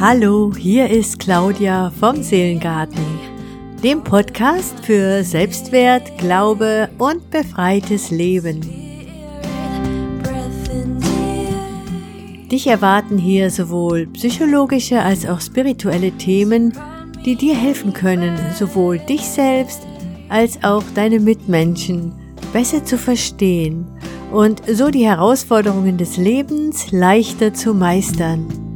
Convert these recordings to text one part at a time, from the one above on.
Hallo, hier ist Claudia vom Seelengarten, dem Podcast für Selbstwert, Glaube und befreites Leben. Dich erwarten hier sowohl psychologische als auch spirituelle Themen, die dir helfen können, sowohl dich selbst als auch deine Mitmenschen besser zu verstehen und so die Herausforderungen des Lebens leichter zu meistern.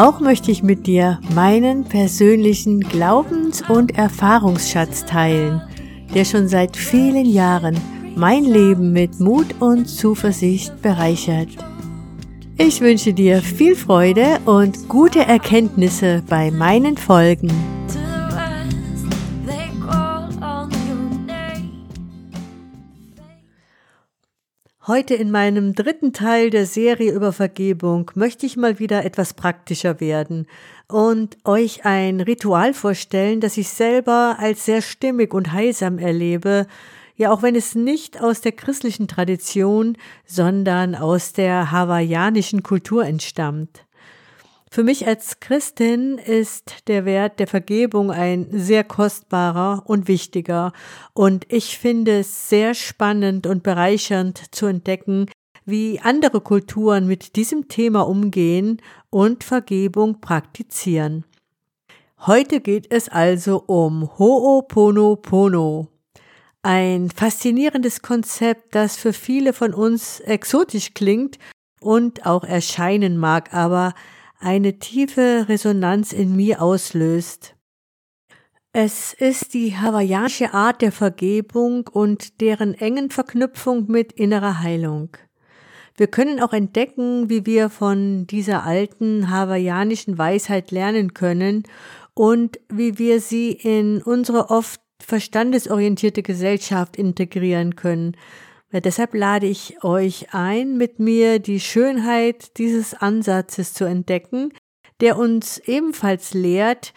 Auch möchte ich mit dir meinen persönlichen Glaubens- und Erfahrungsschatz teilen, der schon seit vielen Jahren mein Leben mit Mut und Zuversicht bereichert. Ich wünsche dir viel Freude und gute Erkenntnisse bei meinen Folgen. Heute in meinem dritten Teil der Serie über Vergebung möchte ich mal wieder etwas praktischer werden und euch ein Ritual vorstellen, das ich selber als sehr stimmig und heilsam erlebe, ja auch wenn es nicht aus der christlichen Tradition, sondern aus der hawaiianischen Kultur entstammt. Für mich als Christin ist der Wert der Vergebung ein sehr kostbarer und wichtiger, und ich finde es sehr spannend und bereichernd zu entdecken, wie andere Kulturen mit diesem Thema umgehen und Vergebung praktizieren. Heute geht es also um Ho'oponopono, ein faszinierendes Konzept, das für viele von uns exotisch klingt und auch erscheinen mag, aber eine tiefe Resonanz in mir auslöst. Es ist die hawaiianische Art der Vergebung und deren engen Verknüpfung mit innerer Heilung. Wir können auch entdecken, wie wir von dieser alten hawaiianischen Weisheit lernen können und wie wir sie in unsere oft verstandesorientierte Gesellschaft integrieren können, ja, deshalb lade ich euch ein, mit mir die Schönheit dieses Ansatzes zu entdecken, der uns ebenfalls lehrt,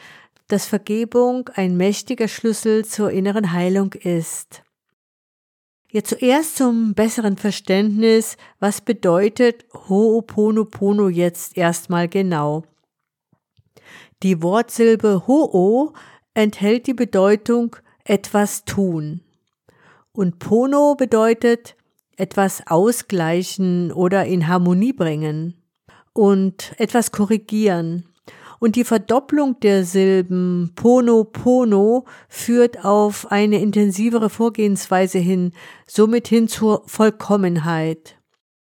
dass Vergebung ein mächtiger Schlüssel zur inneren Heilung ist. Ja, zuerst zum besseren Verständnis, was bedeutet Ho'oponopono jetzt erstmal genau? Die Wortsilbe Ho'o enthält die Bedeutung etwas tun. Und Pono bedeutet etwas ausgleichen oder in Harmonie bringen und etwas korrigieren. Und die Verdopplung der Silben Pono Pono führt auf eine intensivere Vorgehensweise hin, somit hin zur Vollkommenheit.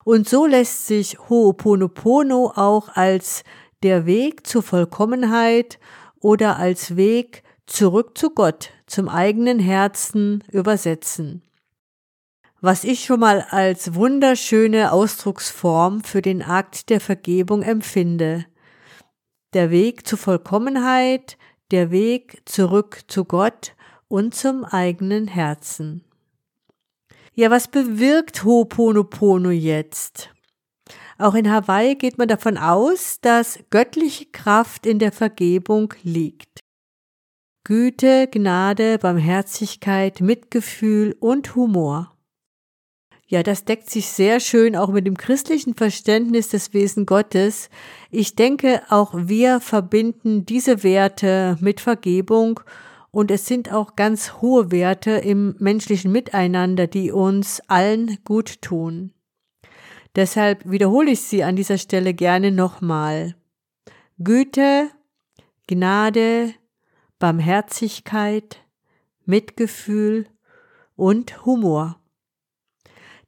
Und so lässt sich Ho'oponopono auch als der Weg zur Vollkommenheit oder als Weg zurück zu Gott zum eigenen Herzen übersetzen. Was ich schon mal als wunderschöne Ausdrucksform für den Akt der Vergebung empfinde. Der Weg zur Vollkommenheit, der Weg zurück zu Gott und zum eigenen Herzen. Ja, was bewirkt Ho'oponopono jetzt? Auch in Hawaii geht man davon aus, dass göttliche Kraft in der Vergebung liegt. Güte, Gnade, Barmherzigkeit, Mitgefühl und Humor. Ja, das deckt sich sehr schön auch mit dem christlichen Verständnis des Wesen Gottes. Ich denke, auch wir verbinden diese Werte mit Vergebung und es sind auch ganz hohe Werte im menschlichen Miteinander, die uns allen gut tun. Deshalb wiederhole ich sie an dieser Stelle gerne nochmal. Güte, Gnade, Barmherzigkeit, Mitgefühl und Humor.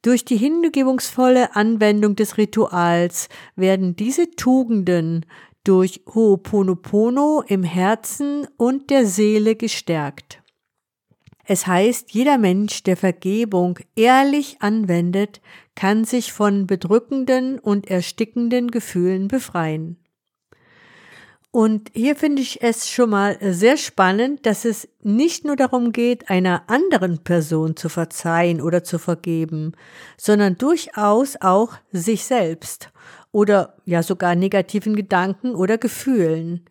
Durch die hingebungsvolle Anwendung des Rituals werden diese Tugenden durch Ho'oponopono im Herzen und der Seele gestärkt. Es heißt, jeder Mensch, der Vergebung ehrlich anwendet, kann sich von bedrückenden und erstickenden Gefühlen befreien. Und hier finde ich es schon mal sehr spannend, dass es nicht nur darum geht, einer anderen Person zu verzeihen oder zu vergeben, sondern durchaus auch sich selbst oder ja sogar negativen Gedanken oder Gefühlen.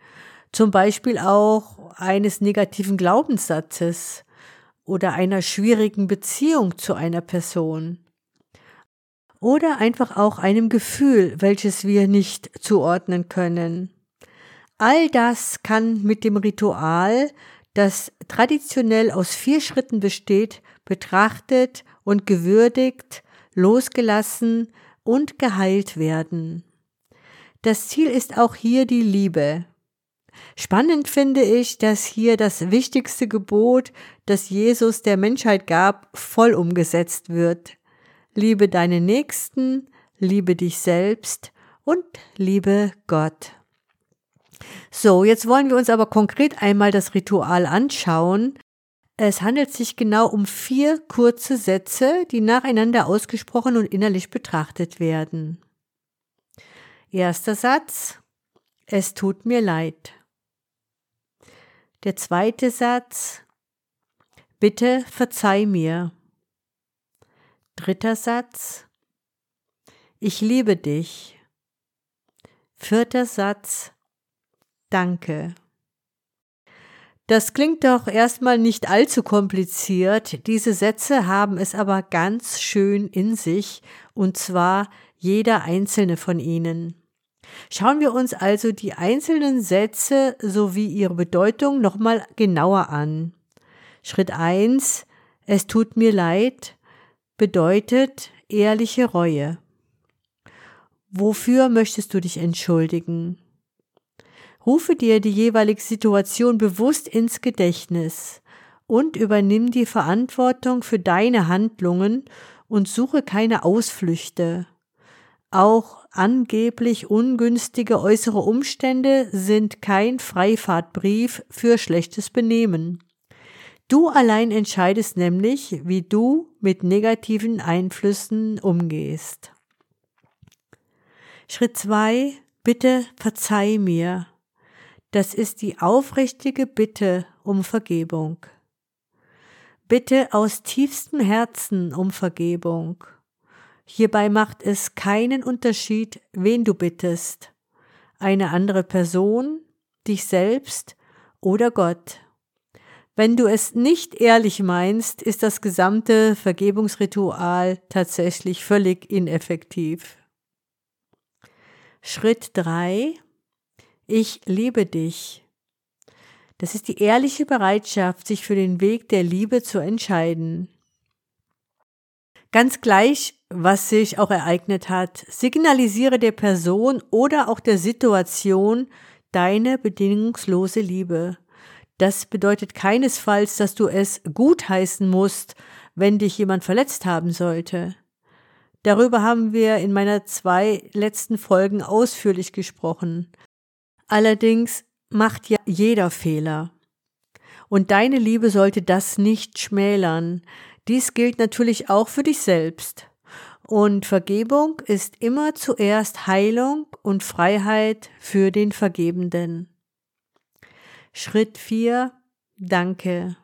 Zum Beispiel auch eines negativen Glaubenssatzes oder einer schwierigen Beziehung zu einer Person. oder einfach auch einem Gefühl, welches wir nicht zuordnen können. All das kann mit dem Ritual, das traditionell aus vier Schritten besteht, betrachtet und gewürdigt, losgelassen und geheilt werden. Das Ziel ist auch hier die Liebe. Spannend finde ich, dass hier das wichtigste Gebot, das Jesus der Menschheit gab, voll umgesetzt wird. Liebe deine Nächsten, liebe dich selbst und liebe Gott. So, jetzt wollen wir uns aber konkret einmal das Ritual anschauen. Es handelt sich genau um vier kurze Sätze, die nacheinander ausgesprochen und innerlich betrachtet werden. Erster Satz. Es tut mir leid. Der zweite Satz. Bitte verzeih mir. Dritter Satz. Ich liebe dich. Vierter Satz. Danke. Das klingt doch erstmal nicht allzu kompliziert, diese Sätze haben es aber ganz schön in sich, und zwar jeder einzelne von ihnen. Schauen wir uns also die einzelnen Sätze sowie ihre Bedeutung nochmal genauer an. Schritt eins: Es tut mir leid bedeutet ehrliche Reue. Wofür möchtest du dich entschuldigen? Rufe dir die jeweilige Situation bewusst ins Gedächtnis und übernimm die Verantwortung für deine Handlungen und suche keine Ausflüchte. Auch angeblich ungünstige äußere Umstände sind kein Freifahrtbrief für schlechtes Benehmen. Du allein entscheidest nämlich, wie du mit negativen Einflüssen umgehst. Schritt zwei: Bitte verzeih mir. Das ist die aufrichtige Bitte um Vergebung. Bitte aus tiefstem Herzen um Vergebung. Hierbei macht es keinen Unterschied, wen du bittest. Eine andere Person, dich selbst oder Gott. Wenn du es nicht ehrlich meinst, ist das gesamte Vergebungsritual tatsächlich völlig ineffektiv. Schritt drei ich liebe dich. Das ist die ehrliche Bereitschaft, sich für den Weg der Liebe zu entscheiden. Ganz gleich, was sich auch ereignet hat, signalisiere der Person oder auch der Situation deine bedingungslose Liebe. Das bedeutet keinesfalls, dass du es gutheißen musst, wenn dich jemand verletzt haben sollte. Darüber haben wir in meiner zwei letzten Folgen ausführlich gesprochen. Allerdings macht ja jeder Fehler. Und deine Liebe sollte das nicht schmälern. Dies gilt natürlich auch für dich selbst. Und Vergebung ist immer zuerst Heilung und Freiheit für den Vergebenden. Schritt 4. Danke.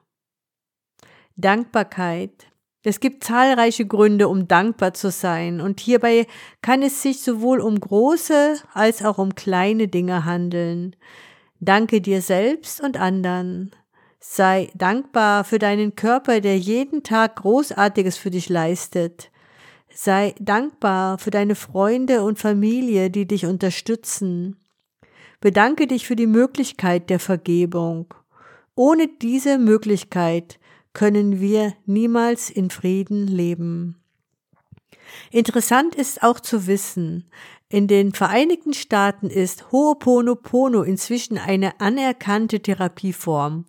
Dankbarkeit. Es gibt zahlreiche Gründe, um dankbar zu sein, und hierbei kann es sich sowohl um große als auch um kleine Dinge handeln. Danke dir selbst und anderen. Sei dankbar für deinen Körper, der jeden Tag Großartiges für dich leistet. Sei dankbar für deine Freunde und Familie, die dich unterstützen. Bedanke dich für die Möglichkeit der Vergebung. Ohne diese Möglichkeit können wir niemals in Frieden leben. Interessant ist auch zu wissen, in den Vereinigten Staaten ist Ho'oponopono inzwischen eine anerkannte Therapieform.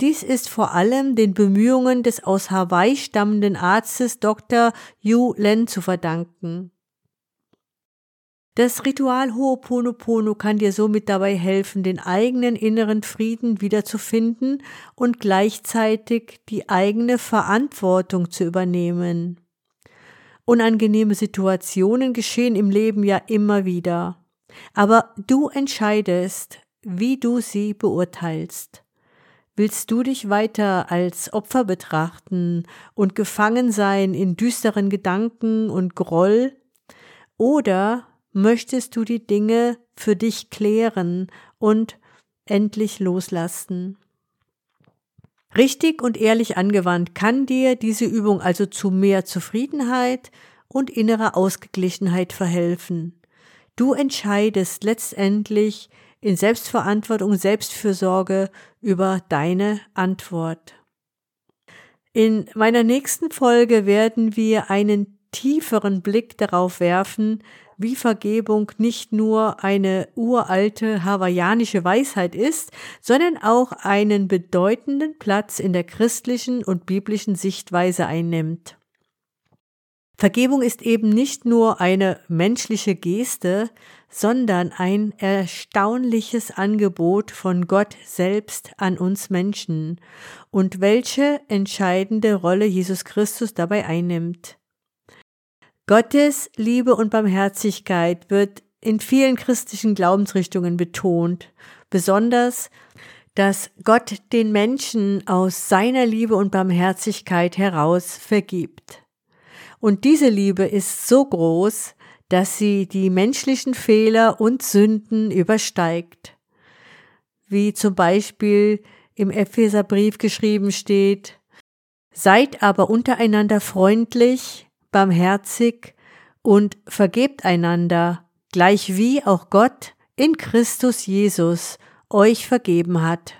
Dies ist vor allem den Bemühungen des aus Hawaii stammenden Arztes Dr. Yu Len zu verdanken. Das Ritual Ho'oponopono kann dir somit dabei helfen, den eigenen inneren Frieden wiederzufinden und gleichzeitig die eigene Verantwortung zu übernehmen. Unangenehme Situationen geschehen im Leben ja immer wieder. Aber du entscheidest, wie du sie beurteilst. Willst du dich weiter als Opfer betrachten und gefangen sein in düsteren Gedanken und Groll? Oder möchtest du die Dinge für dich klären und endlich loslassen. Richtig und ehrlich angewandt kann dir diese Übung also zu mehr Zufriedenheit und innerer Ausgeglichenheit verhelfen. Du entscheidest letztendlich in Selbstverantwortung, Selbstfürsorge über deine Antwort. In meiner nächsten Folge werden wir einen tieferen Blick darauf werfen, wie Vergebung nicht nur eine uralte hawaiianische Weisheit ist, sondern auch einen bedeutenden Platz in der christlichen und biblischen Sichtweise einnimmt. Vergebung ist eben nicht nur eine menschliche Geste, sondern ein erstaunliches Angebot von Gott selbst an uns Menschen und welche entscheidende Rolle Jesus Christus dabei einnimmt. Gottes Liebe und Barmherzigkeit wird in vielen christlichen Glaubensrichtungen betont, besonders, dass Gott den Menschen aus seiner Liebe und Barmherzigkeit heraus vergibt. Und diese Liebe ist so groß, dass sie die menschlichen Fehler und Sünden übersteigt. Wie zum Beispiel im Epheserbrief geschrieben steht, Seid aber untereinander freundlich, barmherzig und vergebt einander, gleichwie auch Gott in Christus Jesus euch vergeben hat.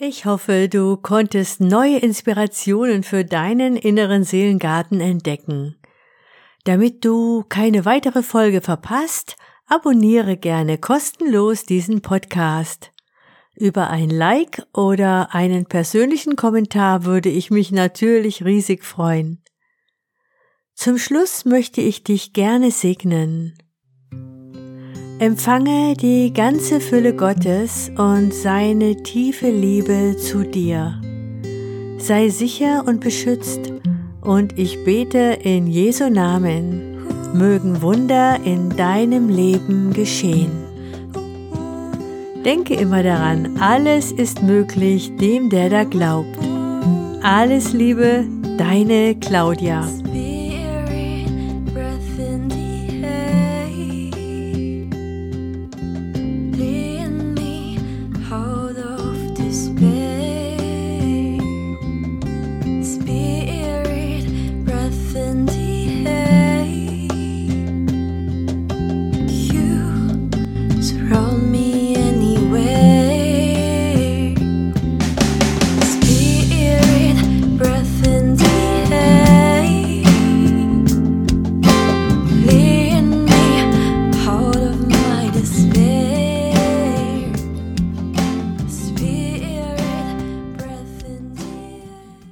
Ich hoffe, du konntest neue Inspirationen für deinen inneren Seelengarten entdecken. Damit du keine weitere Folge verpasst, abonniere gerne kostenlos diesen Podcast. Über ein Like oder einen persönlichen Kommentar würde ich mich natürlich riesig freuen. Zum Schluss möchte ich dich gerne segnen. Empfange die ganze Fülle Gottes und seine tiefe Liebe zu dir. Sei sicher und beschützt und ich bete in Jesu Namen, mögen Wunder in deinem Leben geschehen. Denke immer daran, alles ist möglich dem, der da glaubt. Alles Liebe, deine Claudia. surround me